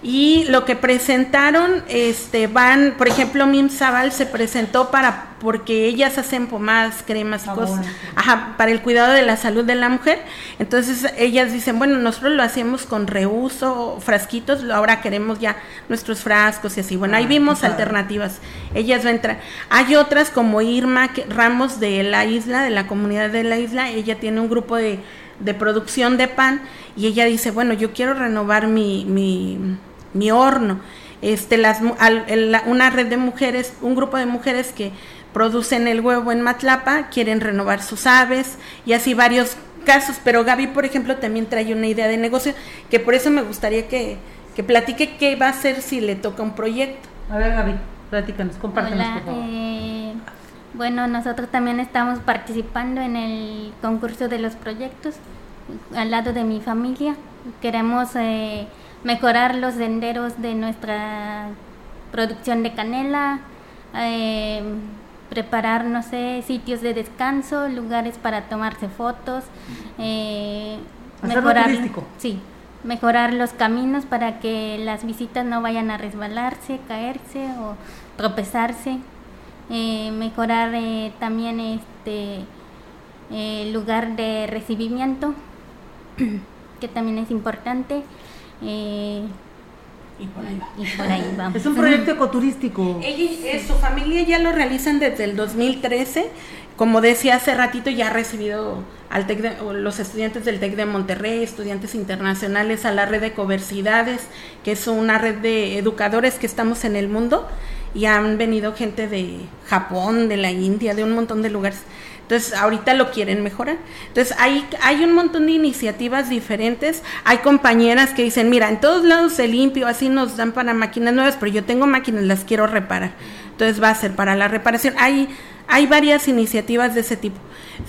y lo que presentaron este van por ejemplo Mim Zaval se presentó para porque ellas hacen pomadas cremas y cosas. ajá, para el cuidado de la salud de la mujer. Entonces ellas dicen bueno nosotros lo hacemos con reuso frasquitos ahora queremos ya nuestros frascos y así bueno ahí ah, vimos alternativas. Ellas van a entrar hay otras como Irma Ramos de la isla de la comunidad de la isla ella tiene un grupo de, de producción de pan y ella dice bueno yo quiero renovar mi, mi mi horno. Este, las, una red de mujeres, un grupo de mujeres que producen el huevo en Matlapa, quieren renovar sus aves y así varios casos. Pero Gaby, por ejemplo, también trae una idea de negocio que por eso me gustaría que, que platique qué va a hacer si le toca un proyecto. A ver, Gaby, platícanos, compártenos, por favor. Eh, bueno, nosotros también estamos participando en el concurso de los proyectos al lado de mi familia. Queremos eh, mejorar los senderos de nuestra producción de canela, eh, preparar, no sé, sitios de descanso, lugares para tomarse fotos, eh, mejorar, sí, mejorar los caminos para que las visitas no vayan a resbalarse, caerse o tropezarse, eh, mejorar también este lugar de recibimiento, [clears throat] que también es importante. Eh, Y por ahí va. Y por ahí vamos. Es un proyecto ecoturístico. Ella, eh, su familia ya lo realizan desde el 2013. Como decía hace ratito, ya ha recibido al Tec de- o los estudiantes del TEC de Monterrey, estudiantes internacionales, a la red de Coversidades, que es una red de educadores que estamos en el mundo, y han venido gente de Japón, de la India, de un montón de lugares. Entonces, ahorita lo quieren mejorar. Entonces, hay, hay un montón de iniciativas diferentes. Hay compañeras que dicen, mira, en todos lados se limpio, así nos dan para máquinas nuevas, pero yo tengo máquinas, las quiero reparar. Entonces, va a ser para la reparación. Hay, hay varias iniciativas de ese tipo.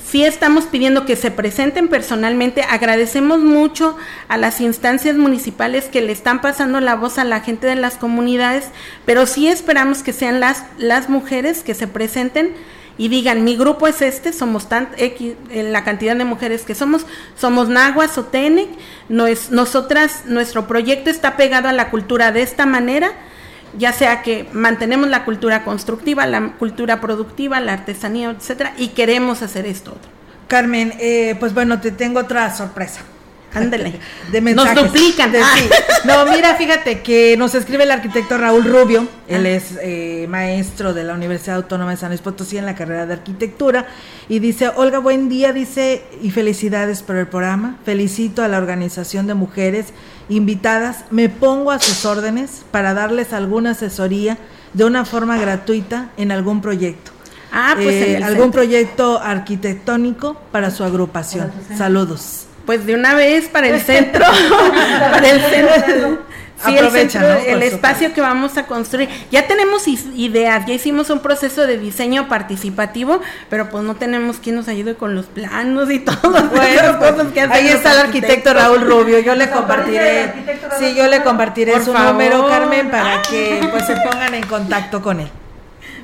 Sí estamos pidiendo que se presenten personalmente. Agradecemos mucho a las instancias municipales que le están pasando la voz a la gente de las comunidades, pero sí esperamos que sean las, las mujeres que se presenten y digan, mi grupo es este, somos tan X, la cantidad de mujeres que somos, somos Nahuas o Tenec, nosotras, nuestro proyecto está pegado a la cultura de esta manera, ya sea que mantenemos la cultura constructiva, la cultura productiva, la artesanía, etcétera, y queremos hacer esto otro. Carmen, eh, pues bueno, te tengo otra sorpresa. Ándale. [laughs] De Nos mensajes. duplican. De- sí. No, mira, fíjate que nos escribe el arquitecto Raúl Rubio. Él es eh, maestro de la Universidad Autónoma de San Luis Potosí en la carrera de arquitectura. Y dice, Olga, buen día, dice, y felicidades por el programa. Felicito a la organización de mujeres invitadas. Me pongo a sus órdenes para darles alguna asesoría de una forma gratuita en algún proyecto. Ah, pues Eh, algún centro. proyecto arquitectónico para su agrupación. Saludos. Pues de una vez para el centro, [laughs] para el centro. Sí, el, espacio que vamos a construir. Ya tenemos ideas, ya hicimos un proceso de diseño participativo, pero pues no tenemos quien nos ayude con los planos y [laughs] todo. Bueno, pues, ahí está el arquitecto Raúl Rubio. Yo le compartiré, sí, yo le compartiré Por su favor. número, Carmen, para que pues se [laughs] pongan en contacto con él.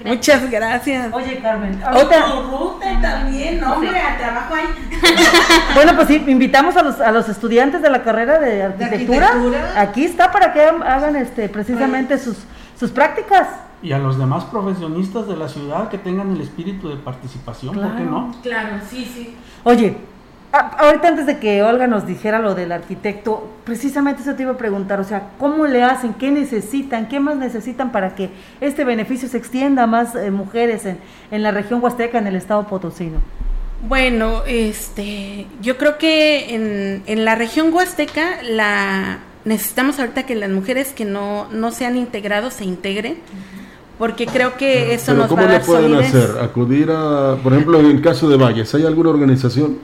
Muchas gracias. Oye, Carmen, ahorita- ruta también, hombre, a trabajo ahí. [laughs] Bueno, pues sí, invitamos a los, a los estudiantes de la carrera de arquitectura. arquitectura. Aquí está para que hagan este precisamente sus, sus prácticas. Y a los demás profesionistas de la ciudad que tengan el espíritu de participación, ¿por qué no? Claro, sí, sí. Oye, ahorita antes de que Olga nos dijera lo del arquitecto, precisamente eso te iba a preguntar, o sea, ¿cómo le hacen? ¿Qué necesitan? ¿Qué más necesitan para que este beneficio se extienda a más eh, mujeres en, en la región huasteca, en el estado potosino? Bueno, este, yo creo que en, en la región huasteca la necesitamos ahorita que las mujeres que no, no se han integrado se integren, porque creo que eso Pero nos va ¿cómo a le dar pueden solidez. hacer? Acudir a, por ejemplo, en el caso de Valles, ¿hay alguna organización?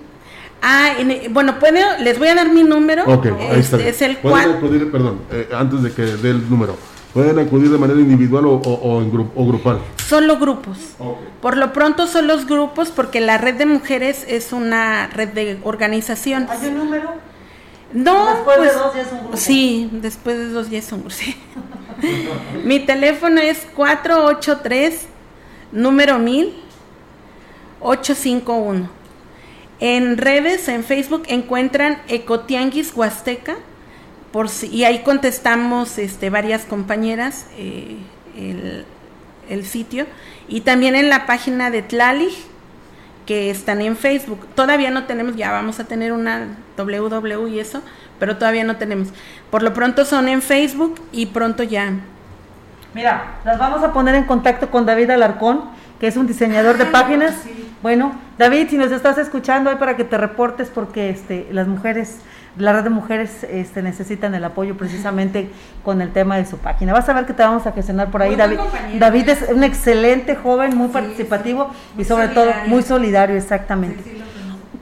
Ah, en- bueno, puede, les voy a dar mi número. Ok, ahí está. Este, es el Pueden cual, acudir, perdón, eh, antes de que dé el número, ¿pueden acudir de manera individual o, o- o en gru- o grupal? solo grupos. Por lo pronto son los grupos porque la red de mujeres es una red de organización. ¿Hay un número? No, Después de pues, dos ya es un grupo. Sí, después de dos ya es un grupo. sí. [laughs] Mi teléfono es 483 número 1000 851. En redes, en Facebook encuentran Ecotianguis Huasteca por si, y ahí contestamos este, varias compañeras eh, el, el sitio y también en la página de Tlali que están en Facebook. Todavía no tenemos, ya vamos a tener una www y eso, pero todavía no tenemos. Por lo pronto son en Facebook y pronto ya. Mira, las vamos a poner en contacto con David Alarcón, que es un diseñador de páginas. Bueno, David, si nos estás escuchando, hay para que te reportes porque este, las mujeres, la red de mujeres este, necesitan el apoyo precisamente con el tema de su página. Vas a ver que te vamos a gestionar por ahí, Muy David. David ¿eh? es un excelente joven, muy participativo y sobre todo muy solidario, exactamente.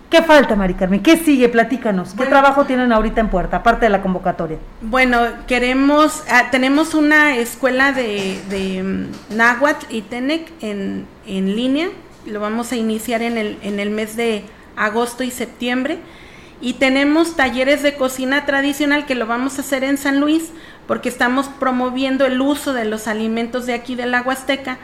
¿Qué falta, Mari Carmen? ¿Qué sigue? Platícanos. ¿Qué trabajo tienen ahorita en puerta, aparte de la convocatoria? Bueno, queremos, ah, tenemos una escuela de, de mm, náhuatl y tenec en, en línea, lo vamos a iniciar en el, en el mes de agosto y septiembre, y tenemos talleres de cocina tradicional que lo vamos a hacer en San Luis, porque estamos promoviendo el uso de los alimentos de aquí de la Huasteca,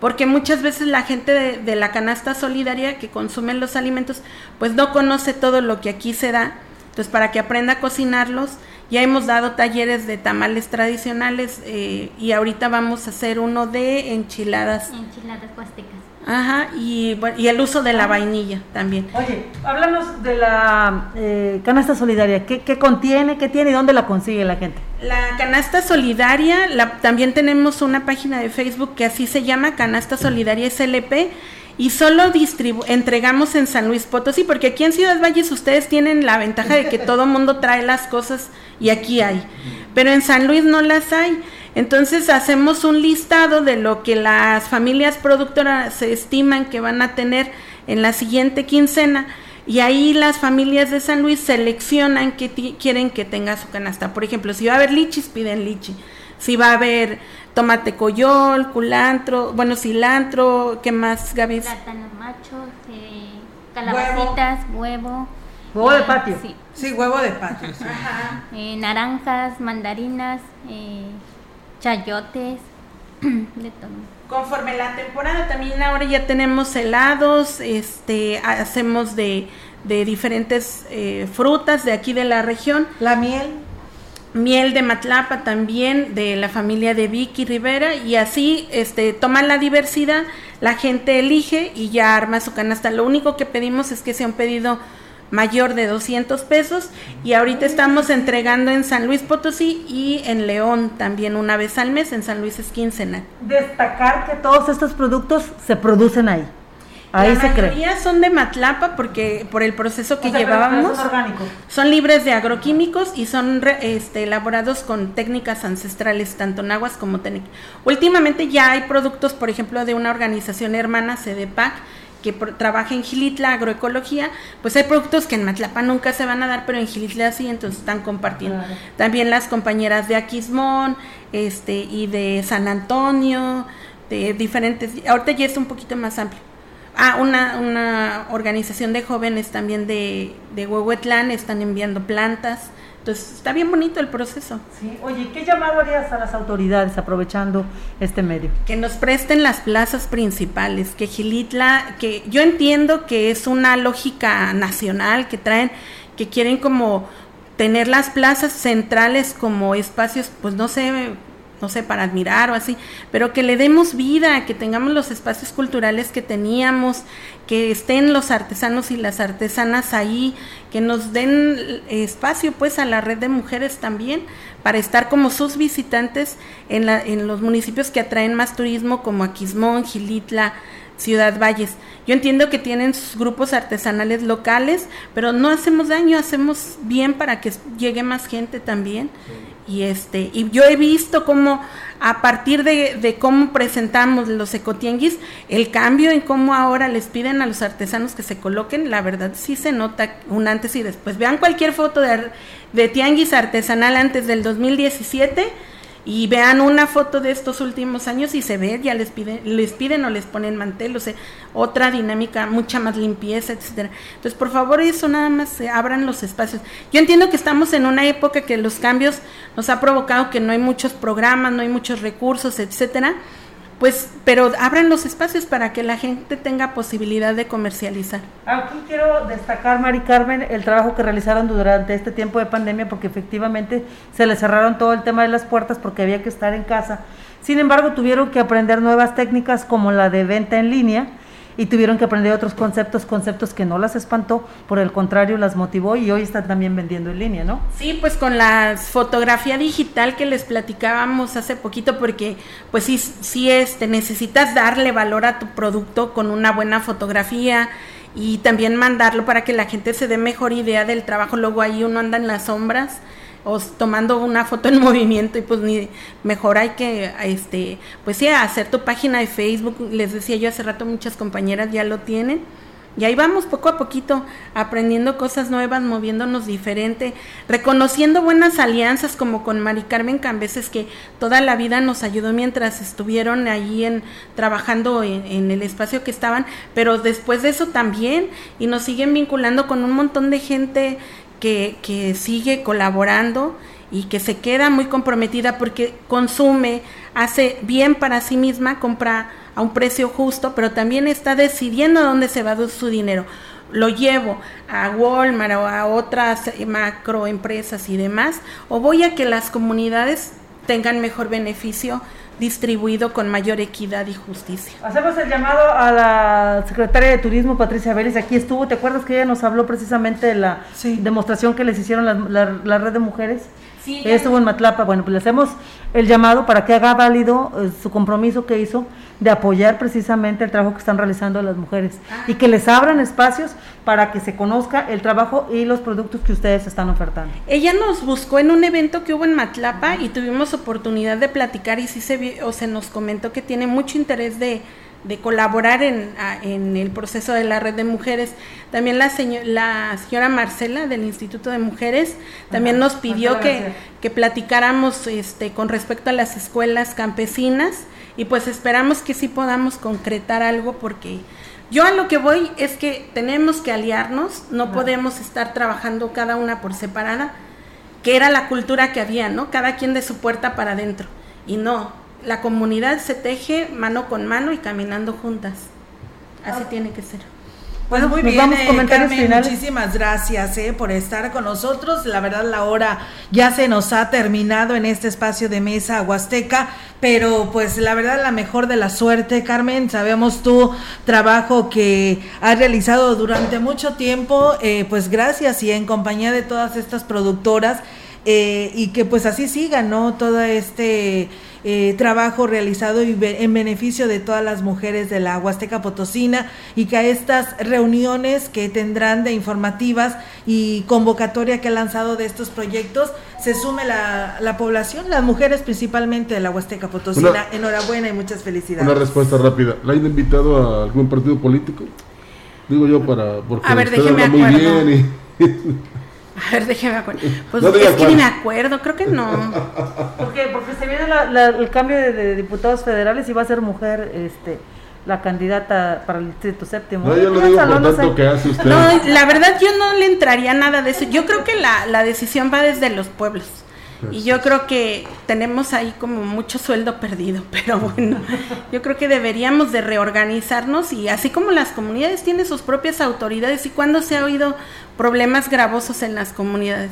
porque muchas veces la gente de, la canasta solidaria que consume los alimentos, pues no conoce todo lo que aquí se da, entonces para que aprenda a cocinarlos, ya hemos dado talleres de tamales tradicionales eh, y ahorita vamos a hacer uno de enchiladas. Enchiladas huastecas. Ajá, y, y el uso de la vainilla también. Oye, háblanos de la eh, canasta solidaria. ¿Qué, ¿Qué, contiene, qué tiene y dónde la consigue la gente? La canasta solidaria, la, también tenemos una página de Facebook que así se llama, Canasta Solidaria SLP, y solo distribu entregamos en San Luis Potosí, porque aquí en Ciudad Valles ustedes tienen la ventaja de que [laughs] todo mundo trae las cosas y aquí hay, pero en San Luis no las hay. Entonces hacemos un listado de lo que las familias productoras se estiman que van a tener en la siguiente quincena y ahí las familias de San Luis seleccionan qué quieren que tenga su canasta. Por ejemplo, si va a haber lichis, piden lichi. Si va a haber tomate coyol, culantro, bueno, cilantro, ¿qué más, Gaby? Plátanos machos, eh, calabacitas, huevo. Huevo, de patio. Sí. sí, huevo de patio. Eh, naranjas, mandarinas, eh, chayotes, [clears throat] de todo. Conforme la temporada también ahora ya tenemos helados, este, hacemos de, de diferentes eh, frutas de aquí de la región. La miel. Miel de Matlapa también, de la familia de Vicky Rivera, y así este, toman la diversidad, la gente elige y ya arma su canasta. Lo único que pedimos es que sea un pedido mayor de 200 pesos y ahorita estamos entregando en San Luis Potosí y en León también una vez al mes, en San Luis es quincenal. Destacar que todos estos productos se producen ahí. Ahí la se mayoría cree. son de Matlapa porque por el proceso que O sea, pero- llevábamos son libres de agroquímicos y son re- este, elaborados con técnicas ancestrales tanto nahuas como técnicas. Últimamente ya hay productos, por ejemplo, de una organización hermana, CDPAC, que trabaja en Gilitla Agroecología, pues hay productos que en Matlapa nunca se van a dar, pero en Gilitla sí, entonces están compartiendo. Claro. También las compañeras de Aquismón, este, y de San Antonio, de diferentes, ahorita ya es un poquito más amplio. Ah, una, una organización de jóvenes también de, de Huehuetlán están enviando plantas. Entonces está bien bonito el proceso. Sí. Oye, ¿qué llamado harías a las autoridades aprovechando este medio? Que nos presten las plazas principales, que Gilitla, que yo entiendo que es una lógica nacional que traen, que quieren como tener las plazas centrales como espacios, pues no sé, no sé, para admirar o así, pero que le demos vida, que tengamos los espacios culturales que teníamos, que estén los artesanos y las artesanas ahí, que nos den espacio pues a la red de mujeres también para estar como sus visitantes en, la, en los municipios que atraen más turismo como Aquismón, Gilitla, Ciudad Valles. Yo entiendo que tienen sus grupos artesanales locales, pero no hacemos daño, hacemos bien para que llegue más gente también. Y este, y yo he visto cómo a partir de, de cómo presentamos los ecotianguis, el cambio en cómo ahora les piden a los artesanos que se coloquen, la verdad sí se nota un antes y después. Vean cualquier foto de, de tianguis artesanal antes del 2017 y vean una foto de estos últimos años y se ve, ya les piden, les piden o les ponen mantel, otra dinámica, mucha más limpieza, etcétera. Entonces, por favor, eso nada más se abran los espacios. Yo entiendo que estamos en una época que los cambios nos ha provocado que no hay muchos programas, no hay muchos recursos, etcétera. Pues, pero abran los espacios para que la gente tenga posibilidad de comercializar. Aquí quiero destacar, Mari Carmen, el trabajo que realizaron durante este tiempo de pandemia, porque efectivamente se les cerraron todo el tema de las puertas porque había que estar en casa. Sin embargo, tuvieron que aprender nuevas técnicas como la de venta en línea y tuvieron que aprender otros conceptos, conceptos que no las espantó, por el contrario, las motivó y hoy están también vendiendo en línea, ¿no? Sí, pues con la fotografía digital que les platicábamos hace poquito, porque pues sí, sí este, necesitas darle valor a tu producto con una buena fotografía y también mandarlo para que la gente se dé mejor idea del trabajo. Luego ahí uno anda en las sombras o tomando una foto en [laughs] movimiento y pues ni mejor hay que este pues sí hacer tu página de Facebook. Les decía yo hace rato muchas compañeras ya lo tienen. Y ahí vamos poco a poquito aprendiendo cosas nuevas, moviéndonos diferente, reconociendo buenas alianzas como con Mari Carmen Cambeses que toda la vida nos ayudó mientras estuvieron ahí en trabajando en, en el espacio que estaban, pero después de eso también y nos siguen vinculando con un montón de gente que, que sigue colaborando y que se queda muy comprometida porque consume, hace bien para sí misma, compra a un precio justo, pero también está decidiendo dónde se va su dinero. Lo llevo a Walmart o a otras macroempresas y demás, o voy a que las comunidades tengan mejor beneficio distribuido con mayor equidad y justicia. Hacemos el llamado a la secretaria de Turismo, Patricia Vélez, aquí estuvo, ¿te acuerdas que ella nos habló precisamente de la demostración que les hicieron la, la red de mujeres? Sí, ella estuvo en Matlapa, bueno, pues le hacemos el llamado para que haga válido eh, su compromiso que hizo de apoyar precisamente el trabajo que están realizando las mujeres y que les abran espacios para que se conozca el trabajo y los productos que ustedes están ofertando. Ella nos buscó en un evento que hubo en Matlapa y tuvimos oportunidad de platicar y sí se, o se nos comentó que tiene mucho interés de de colaborar en, en, el proceso de la red de mujeres. También la, la señora Marcela del Instituto de Mujeres también nos pidió que, que, platicáramos este, con respecto a las escuelas campesinas y pues esperamos que sí podamos concretar algo porque yo a lo que voy es que tenemos que aliarnos, no podemos estar trabajando cada una por separada, que era la cultura que había, ¿no? Cada quien de su puerta para adentro. Y no, la comunidad se teje mano con mano y caminando juntas. Así ah. tiene que ser. Pues muy bien, eh, Carmen, muchísimas gracias eh, por estar con nosotros. La verdad, la hora ya se nos ha terminado en este espacio de mesa huasteca, pero pues la verdad, la mejor de la suerte, Carmen. Sabemos tu trabajo que has realizado durante mucho tiempo, eh, pues gracias y en compañía de todas estas productoras y que pues así siga, ¿no? Todo este eh, trabajo realizado en beneficio de todas las mujeres de la Huasteca Potosina y que a estas reuniones que tendrán de informativas y convocatoria que ha lanzado de estos proyectos se sume la, población, las mujeres principalmente de la Huasteca Potosina. Enhorabuena y muchas felicidades. Una respuesta rápida. ¿La han invitado a algún partido político? Digo yo para porque a ver, déjeme muy bien [laughs] A ver, déjeme acuerdo. Pues es que ni me acuerdo, creo que no. [laughs] ¿Por qué? Porque se viene el cambio de, diputados federales y va a ser mujer este la candidata para el distrito séptimo. No, yo lo digo por tanto que hace usted. No, la verdad yo no le entraría nada de eso. Yo creo que la, la decisión va desde los pueblos. Y yo creo que tenemos ahí como mucho sueldo perdido, [laughs] pero bueno, yo creo que deberíamos de reorganizarnos y así como las comunidades tienen sus propias autoridades y cuando se ha oído problemas gravosos en las comunidades,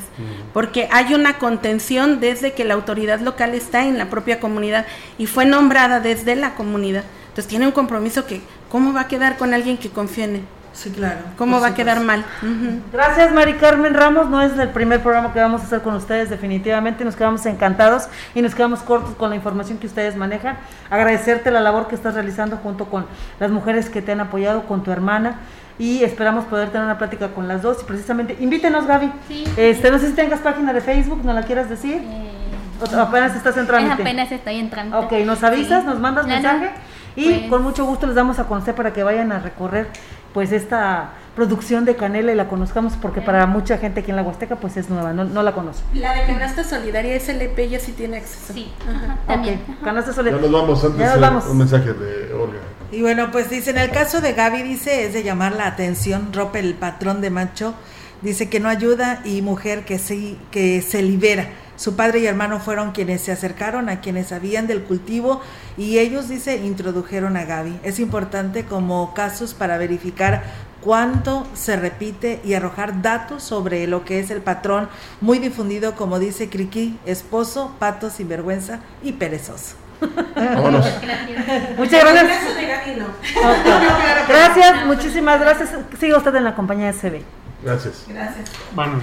porque hay una contención desde que la autoridad local está en la propia comunidad y fue nombrada desde la comunidad. Entonces tiene un compromiso que, ¿cómo va a quedar con alguien que confía en él? Sí, claro. ¿Cómo va a quedar mal? Gracias, Mari Carmen Ramos. No es el primer programa que vamos a hacer con ustedes, definitivamente. Nos quedamos encantados y nos quedamos cortos con la información que ustedes manejan. Agradecerte la labor que estás realizando junto con las mujeres que te han apoyado, con tu hermana. Y esperamos poder tener una plática con las dos. Y precisamente, invítenos, Gaby. Sí. Este, no sé si tengas página de Facebook, ¿no la quieras decir? Eh, apenas estás en trámite. Apenas estoy en trámite. Ok, nos avisas, nos mandas mensaje. Y pues con mucho gusto les damos a conocer para que vayan a recorrer pues esta producción de canela y la conozcamos porque para mucha gente aquí en la Huasteca pues es nueva, no, la conoce. La de canasta solidaria SLP ya sí tiene acceso. Sí, también. canasta solidaria. Ya nos vamos, antes ya nos vamos. un mensaje de Olga. Y bueno, pues dice, en el caso de Gaby dice, es de llamar la atención, rompe el patrón de macho, dice que no ayuda y mujer que sí, que se libera su padre y hermano fueron quienes se acercaron a quienes sabían del cultivo y ellos, dice, introdujeron a Gaby. Es importante como casos para verificar cuánto se repite y arrojar datos sobre lo que es el patrón muy difundido, como dice Criqui, esposo, pato, sinvergüenza y perezoso. Muchas gracias. Gracias, muchísimas gracias. Siga usted en la compañía de CB. Gracias. Gracias. Buenos